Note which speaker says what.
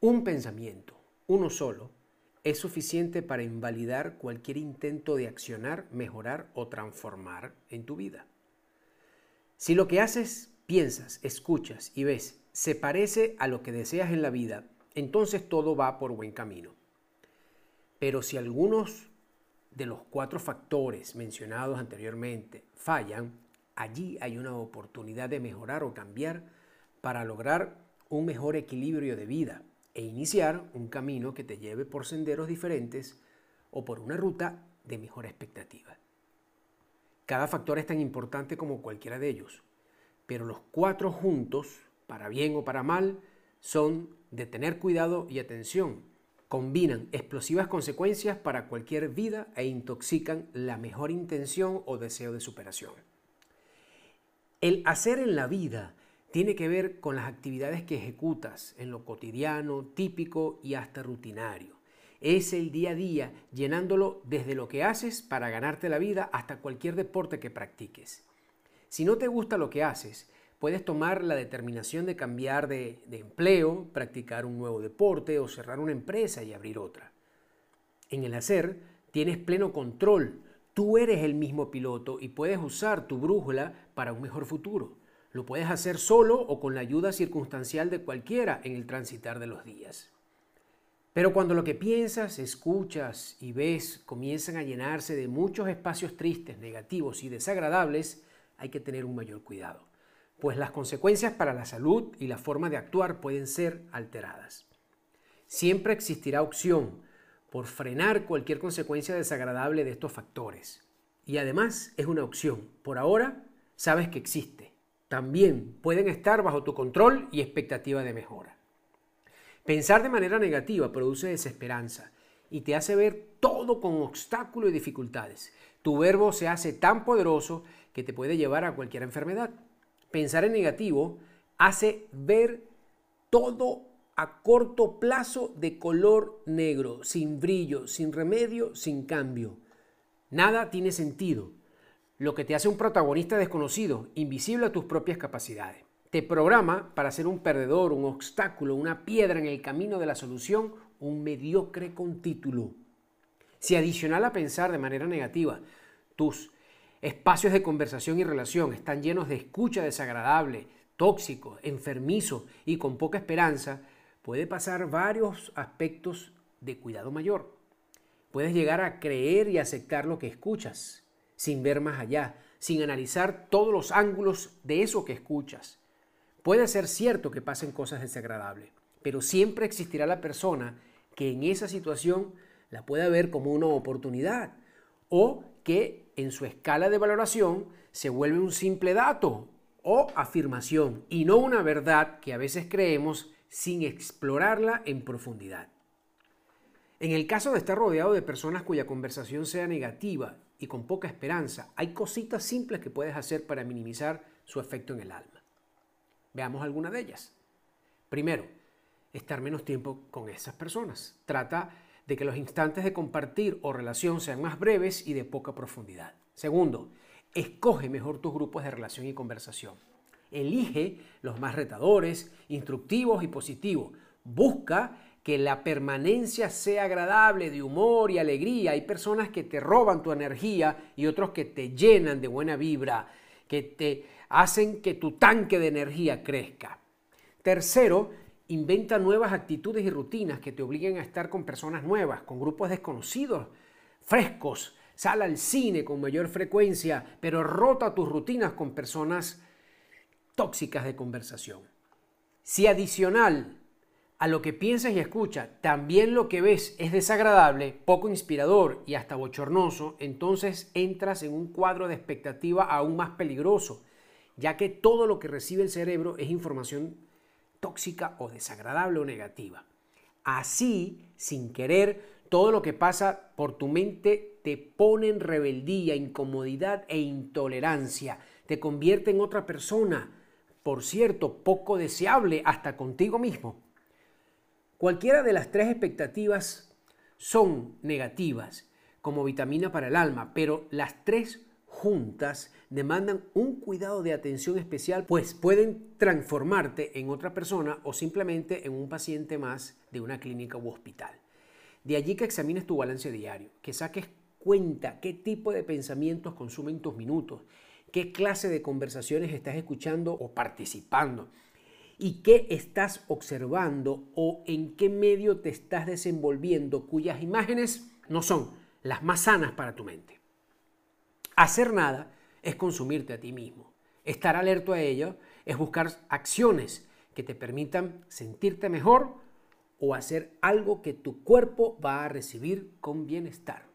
Speaker 1: Un pensamiento, uno solo, es suficiente para invalidar cualquier intento de accionar, mejorar o transformar en tu vida. Si lo que haces, piensas, escuchas y ves se parece a lo que deseas en la vida, entonces todo va por buen camino. Pero si algunos de los cuatro factores mencionados anteriormente fallan, allí hay una oportunidad de mejorar o cambiar para lograr un mejor equilibrio de vida e iniciar un camino que te lleve por senderos diferentes o por una ruta de mejor expectativa. Cada factor es tan importante como cualquiera de ellos, pero los cuatro juntos, para bien o para mal, son de tener cuidado y atención. Combinan explosivas consecuencias para cualquier vida e intoxican la mejor intención o deseo de superación. El hacer en la vida tiene que ver con las actividades que ejecutas en lo cotidiano, típico y hasta rutinario. Es el día a día llenándolo desde lo que haces para ganarte la vida hasta cualquier deporte que practiques. Si no te gusta lo que haces, puedes tomar la determinación de cambiar de, empleo, practicar un nuevo deporte o cerrar una empresa y abrir otra. En el hacer tienes pleno control. Tú eres el mismo piloto y puedes usar tu brújula para un mejor futuro. Lo puedes hacer solo o con la ayuda circunstancial de cualquiera en el transitar de los días. Pero cuando lo que piensas, escuchas y ves comienzan a llenarse de muchos espacios tristes, negativos y desagradables, hay que tener un mayor cuidado, pues las consecuencias para la salud y la forma de actuar pueden ser alteradas. Siempre existirá opción por frenar cualquier consecuencia desagradable de estos factores. Y además es una opción. Por ahora sabes que existe. También pueden estar bajo tu control y expectativa de mejora. Pensar de manera negativa produce desesperanza y te hace ver todo con obstáculos y dificultades. Tu verbo se hace tan poderoso que te puede llevar a cualquier enfermedad. Pensar en negativo hace ver todo a corto plazo de color negro, sin brillo, sin remedio, sin cambio. Nada tiene sentido, lo que te hace un protagonista desconocido, invisible a tus propias capacidades. Te programa para ser un perdedor, un obstáculo, una piedra en el camino de la solución, un mediocre con título. Si adicional a pensar de manera negativa, tus espacios de conversación y relación están llenos de escucha desagradable, tóxico, enfermizo y con poca esperanza, puede pasar varios aspectos de cuidado mayor. Puedes llegar a creer y aceptar lo que escuchas, sin ver más allá, sin analizar todos los ángulos de eso que escuchas. Puede ser cierto que pasen cosas desagradables, pero siempre existirá la persona que en esa situación la pueda ver como una oportunidad o que en su escala de valoración se vuelve un simple dato o afirmación y no una verdad que a veces creemos sin explorarla en profundidad. En el caso de estar rodeado de personas cuya conversación sea negativa y con poca esperanza, hay cositas simples que puedes hacer para minimizar su efecto en el alma. Veamos alguna de ellas. Primero, estar menos tiempo con esas personas. Trata de que los instantes de compartir o relación sean más breves y de poca profundidad. Segundo, escoge mejor tus grupos de relación y conversación. Elige los más retadores, instructivos y positivos. Busca que la permanencia sea agradable, de humor y alegría. Hay personas que te roban tu energía y otros que te llenan de buena vibra, que te hacen que tu tanque de energía crezca. Tercero, inventa nuevas actitudes y rutinas que te obliguen a estar con personas nuevas, con grupos desconocidos, frescos. Sal al cine con mayor frecuencia, pero rota tus rutinas con personas tóxicas de conversación. Si adicional a lo que piensas y escuchas, también lo que ves es desagradable, poco inspirador y hasta bochornoso, entonces entras en un cuadro de expectativa aún más peligroso, ya que todo lo que recibe el cerebro es información tóxica o desagradable o negativa. Así, sin querer, todo lo que pasa por tu mente te pone en rebeldía, incomodidad e intolerancia, te convierte en otra persona, por cierto, poco deseable hasta contigo mismo. Cualquiera de las tres expectativas son negativas como vitamina para el alma, pero las tres juntas demandan un cuidado de atención especial, pues pueden transformarte en otra persona o simplemente en un paciente más de una clínica u hospital. De allí que examines tu balance diario, que saques cuenta qué tipo de pensamientos consumen tus minutos, qué clase de conversaciones estás escuchando o participando y qué estás observando o en qué medio te estás desenvolviendo cuyas imágenes no son las más sanas para tu mente. Hacer nada es consumirte a ti mismo. Estar alerto a ello es buscar acciones que te permitan sentirte mejor o hacer algo que tu cuerpo va a recibir con bienestar.